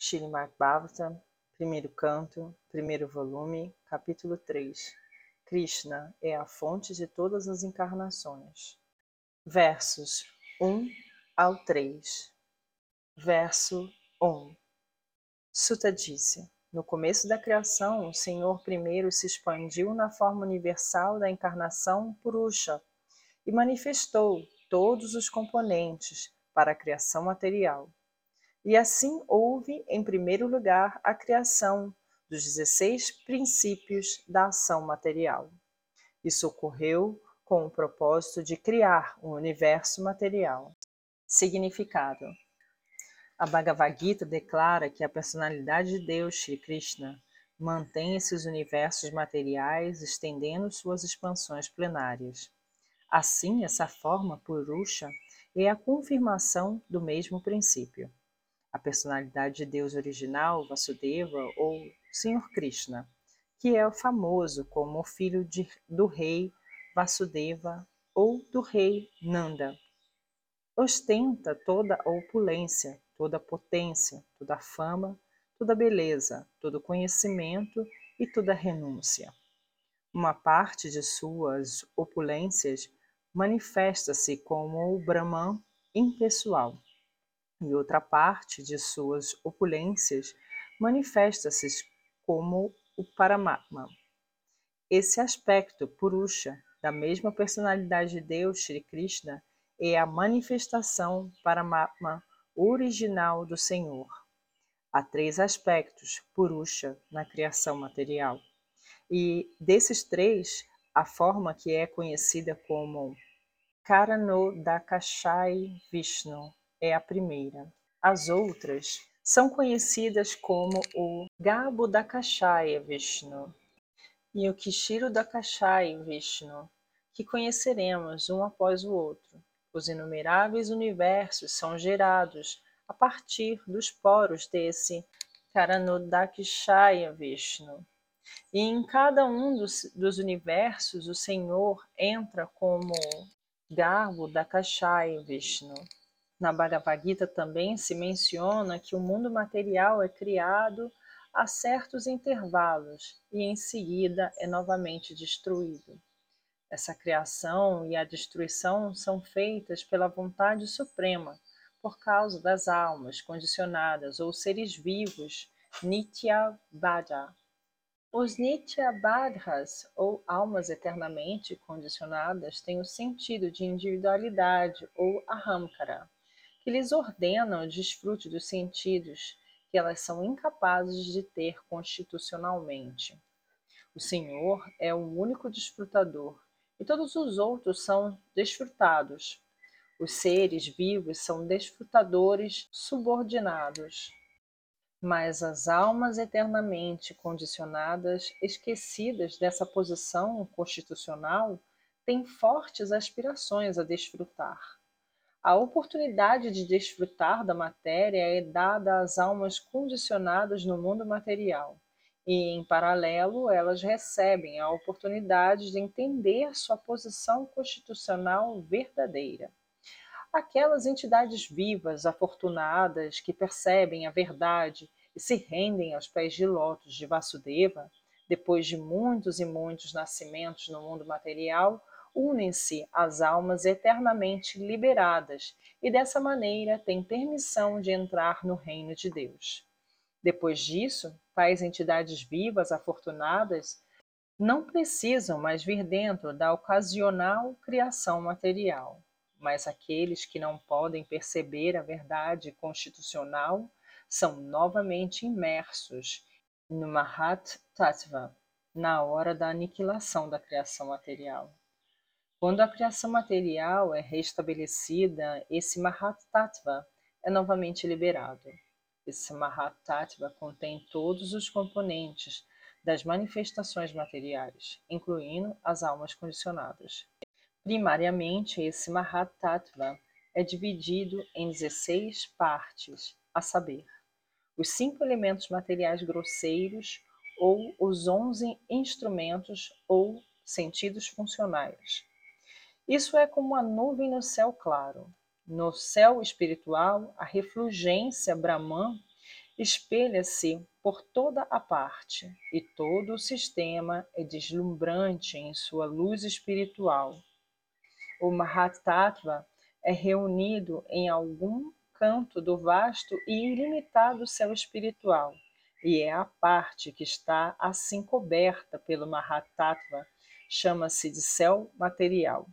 Srimad Bhagavatam, primeiro canto, primeiro volume, capítulo 3. Krishna é a fonte de todas as encarnações. Versos 1 ao 3. Verso 1. Suta disse: No começo da criação, o Senhor primeiro se expandiu na forma universal da encarnação Purusha e manifestou todos os componentes para a criação material. E assim houve, em primeiro lugar, a criação dos 16 princípios da ação material. Isso ocorreu com o propósito de criar um universo material. Significado: A Bhagavad Gita declara que a personalidade de Deus, Shri Krishna, mantém esses universos materiais estendendo suas expansões plenárias. Assim, essa forma Purusha é a confirmação do mesmo princípio. A personalidade de Deus original, Vasudeva, ou Senhor Krishna, que é famoso como o filho de, do rei Vasudeva ou do rei Nanda. Ostenta toda a opulência, toda a potência, toda a fama, toda a beleza, todo o conhecimento e toda a renúncia. Uma parte de suas opulências manifesta-se como o Brahman impessoal, e outra parte de suas opulências manifesta-se como o Paramatma. Esse aspecto Purusha da mesma personalidade de Deus, Sri Krishna, é a manifestação Paramatma original do Senhor. Há três aspectos Purusha na criação material. E desses três, a forma que é conhecida como Karanodakashai Vishnu é a primeira. As outras são conhecidas como o Garbhodakashaya Vishnu e o Kishiro Dakashai Vishnu, que conheceremos um após o outro. Os inumeráveis universos são gerados a partir dos poros desse Karanodakashaya Vishnu. E em cada um dos, dos universos, o Senhor entra como Garbo da Kashai Vishnu. Na Bhagavad Gita também se menciona que o mundo material é criado a certos intervalos e em seguida é novamente destruído. Essa criação e a destruição são feitas pela vontade suprema, por causa das almas condicionadas ou seres vivos, Nitya Vada, os Nityabhadras, ou almas eternamente condicionadas, têm o sentido de individualidade ou ahamkara, que lhes ordena o desfrute dos sentidos que elas são incapazes de ter constitucionalmente. O Senhor é o único desfrutador e todos os outros são desfrutados. Os seres vivos são desfrutadores subordinados mas as almas eternamente condicionadas, esquecidas dessa posição constitucional, têm fortes aspirações a desfrutar. A oportunidade de desfrutar da matéria é dada às almas condicionadas no mundo material, e, em paralelo, elas recebem a oportunidade de entender sua posição constitucional verdadeira. Aquelas entidades vivas, afortunadas, que percebem a verdade e se rendem aos pés de lótus de Vasudeva, depois de muitos e muitos nascimentos no mundo material, unem-se às almas eternamente liberadas e dessa maneira têm permissão de entrar no reino de Deus. Depois disso, tais entidades vivas afortunadas não precisam mais vir dentro da ocasional criação material mas aqueles que não podem perceber a verdade constitucional são novamente imersos no Mahat Tattva, na hora da aniquilação da criação material. Quando a criação material é restabelecida, esse Mahat Tattva é novamente liberado. Esse Mahat Tattva contém todos os componentes das manifestações materiais, incluindo as almas condicionadas. Primariamente, esse Mahatattva é dividido em 16 partes, a saber, os cinco elementos materiais grosseiros ou os onze instrumentos ou sentidos funcionais. Isso é como a nuvem no céu claro. No céu espiritual, a refulgência Brahman espelha-se por toda a parte, e todo o sistema é deslumbrante em sua luz espiritual. O Mahatattva é reunido em algum canto do vasto e ilimitado céu espiritual, e é a parte que está assim coberta pelo Mahatattva, chama-se de céu material.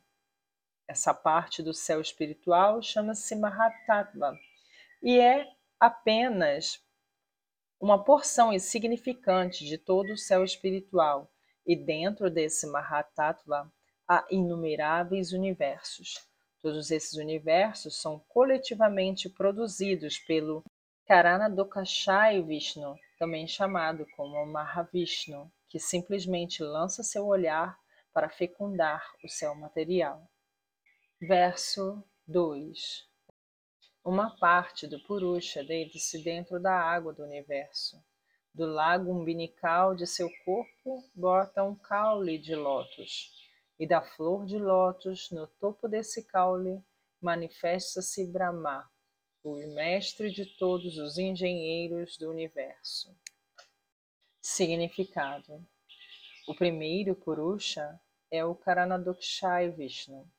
Essa parte do céu espiritual chama-se Mahatattva e é apenas uma porção insignificante de todo o céu espiritual, e dentro desse Mahatattva há inumeráveis universos. Todos esses universos são coletivamente produzidos pelo Karana Dokashai Vishnu, também chamado como Mahavishnu, que simplesmente lança seu olhar para fecundar o céu material. Verso 2 uma parte do Purusha deita-se dentro da água do universo. Do lago umbilical de seu corpo bota um caule de lótus, e da flor de lótus, no topo desse caule, manifesta-se Brahma, o mestre de todos os engenheiros do universo. Significado: O primeiro Purusha é o Karanadokshai Vishnu,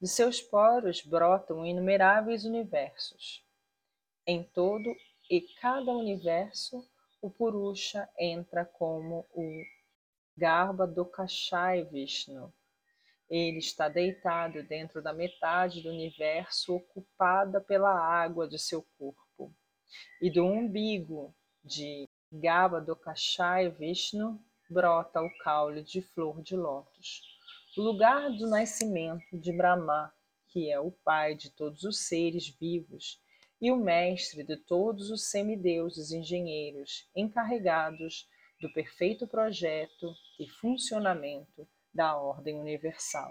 de seus poros brotam inumeráveis universos. Em todo e cada universo, o Purusha entra como o Garba Dokashai Vishnu. Ele está deitado dentro da metade do universo ocupada pela água de seu corpo. E do umbigo de Gaba Dokashai Vishnu brota o caule de flor de lótus lugar do nascimento de Brahma, que é o pai de todos os seres vivos e o mestre de todos os semideuses engenheiros encarregados do perfeito projeto e funcionamento da ordem universal.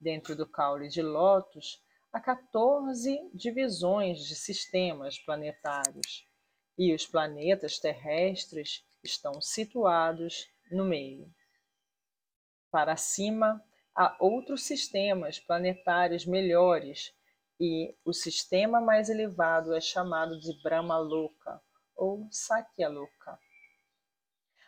Dentro do caule de Lótus, há 14 divisões de sistemas planetários, e os planetas terrestres estão situados no meio. Para cima, há outros sistemas planetários melhores e o sistema mais elevado é chamado de Brahmaloka ou Sakyaloka.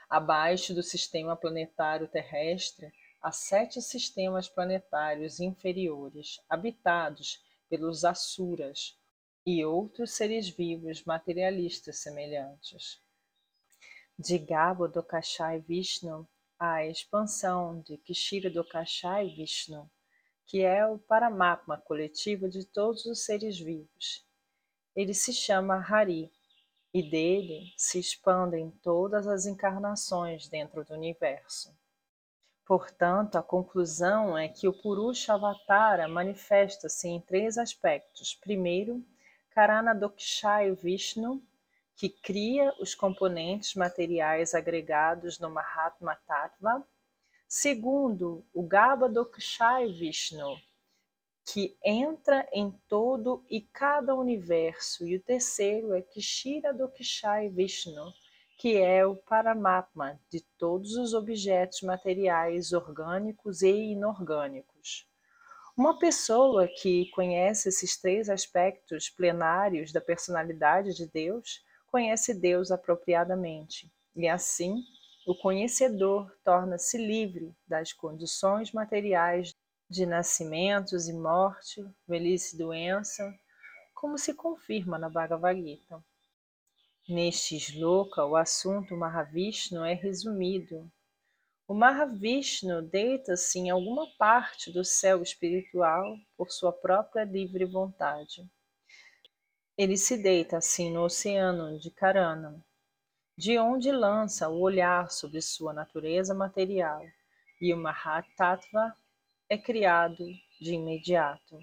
Abaixo do sistema planetário terrestre, há sete sistemas planetários inferiores, habitados pelos Asuras e outros seres vivos materialistas semelhantes. De Gabo do Kashai Vishnu a expansão de Kshira Dokashai Vishnu, que é o Paramatma coletivo de todos os seres vivos. Ele se chama Hari, e dele se expandem todas as encarnações dentro do universo. Portanto, a conclusão é que o Purusha Avatara manifesta-se em três aspectos. Primeiro, Karana Dokshai Vishnu, que cria os componentes materiais agregados no Mahatma Tattva. Segundo, o Garbhodakshai Vishnu, que entra em todo e cada universo. E o terceiro é Kshira Dokshai Vishnu, que é o Paramatma de todos os objetos materiais orgânicos e inorgânicos. Uma pessoa que conhece esses três aspectos plenários da personalidade de Deus conhece Deus apropriadamente, e assim o conhecedor torna-se livre das condições materiais de nascimentos e morte, velhice e doença, como se confirma na Bhagavad Gita. Neste shloka, o assunto Mahavishnu é resumido. O Mahavishnu deita-se em alguma parte do céu espiritual por sua própria livre vontade. Ele se deita assim no oceano de Karana, de onde lança o olhar sobre sua natureza material, e o Mahatattva é criado de imediato.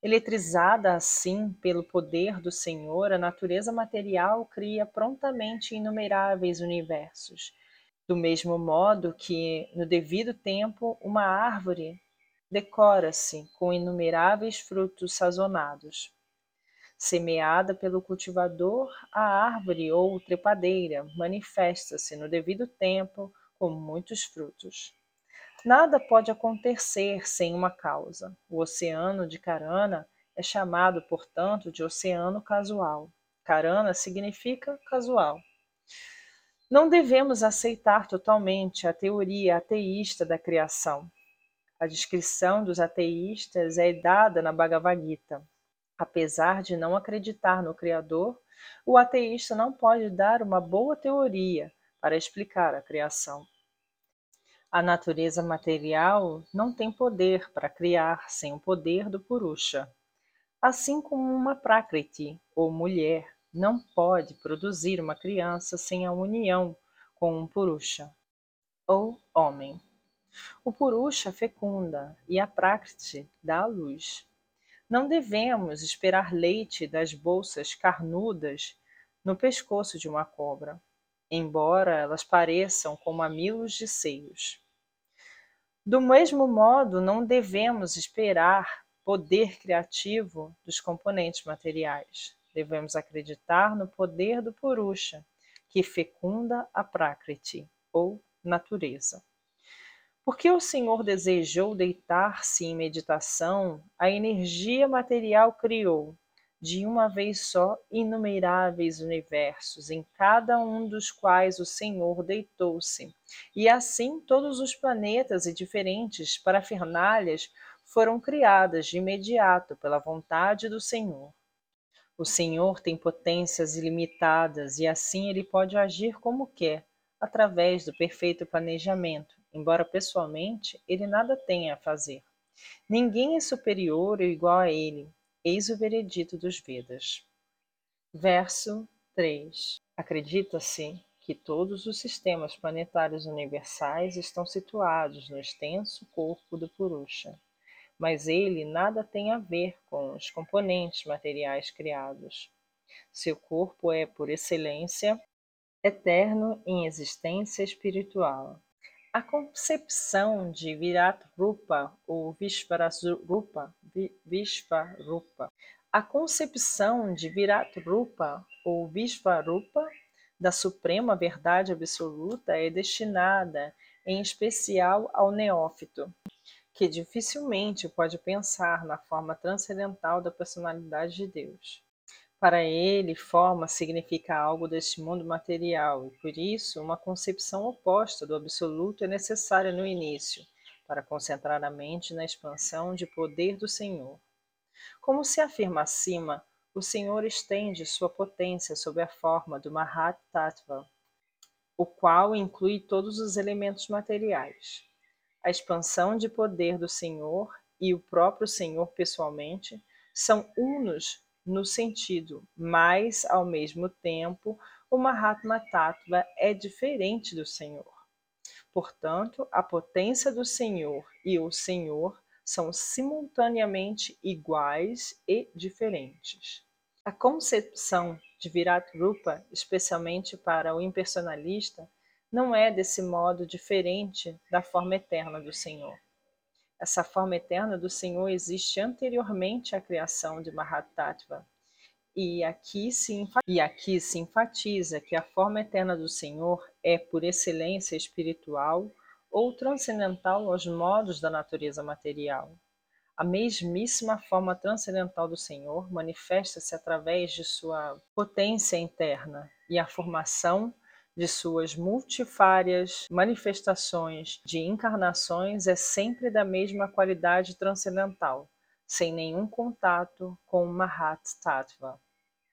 Eletrizada assim pelo poder do Senhor, a natureza material cria prontamente inumeráveis universos, do mesmo modo que, no devido tempo, uma árvore decora-se com inumeráveis frutos sazonados. Semeada pelo cultivador, a árvore ou trepadeira manifesta-se no devido tempo com muitos frutos. Nada pode acontecer sem uma causa. O oceano de Carana é chamado, portanto, de oceano casual. Karana significa casual. Não devemos aceitar totalmente a teoria ateísta da criação. A descrição dos ateístas é dada na Bhagavad Gita. Apesar de não acreditar no Criador, o ateísta não pode dar uma boa teoria para explicar a criação. A natureza material não tem poder para criar sem o poder do Purusha. Assim como uma Prakriti, ou mulher, não pode produzir uma criança sem a união com um Purusha, ou homem. O Purusha fecunda e a Prakriti dá a luz. Não devemos esperar leite das bolsas carnudas no pescoço de uma cobra, embora elas pareçam como mamilos de seios. Do mesmo modo, não devemos esperar poder criativo dos componentes materiais. Devemos acreditar no poder do Purusha, que fecunda a Prakriti, ou natureza. Porque o Senhor desejou deitar-se em meditação, a energia material criou, de uma vez só, inumeráveis universos, em cada um dos quais o Senhor deitou-se. E assim todos os planetas e diferentes parafernalhas foram criadas de imediato pela vontade do Senhor. O Senhor tem potências ilimitadas e assim ele pode agir como quer, através do perfeito planejamento, embora pessoalmente ele nada tenha a fazer. Ninguém é superior ou igual a ele, eis o veredito dos Vedas. Verso 3. Acredita-se que todos os sistemas planetários universais estão situados no extenso corpo do Purusha mas ele nada tem a ver com os componentes materiais criados. Seu corpo é, por excelência, eterno em existência espiritual. A concepção de Virat Rupa ou Vishvarupa, Vishvarupa, a concepção de Virat Rupa ou Vishvarupa da suprema verdade absoluta é destinada, em especial, ao neófito, que dificilmente pode pensar na forma transcendental da personalidade de Deus. Para ele, forma significa algo deste mundo material e, por isso, uma concepção oposta do absoluto é necessária no início, para concentrar a mente na expansão de poder do Senhor. Como se afirma acima, o Senhor estende sua potência sob a forma do Mahat Tattva, o qual inclui todos os elementos materiais a expansão de poder do Senhor e o próprio Senhor pessoalmente são unos no sentido, mas ao mesmo tempo o Mahatma Tattva é diferente do Senhor. Portanto, a potência do Senhor e o Senhor são simultaneamente iguais e diferentes. A concepção de Virat Rupa, especialmente para o impersonalista, não é desse modo diferente da forma eterna do Senhor. Essa forma eterna do Senhor existe anteriormente à criação de Mahatattva. E aqui, se, e aqui se enfatiza que a forma eterna do Senhor é, por excelência espiritual ou transcendental aos modos da natureza material. A mesmíssima forma transcendental do Senhor manifesta-se através de sua potência interna e a formação de suas multifárias manifestações de encarnações é sempre da mesma qualidade transcendental, sem nenhum contato com Mahat Tattva.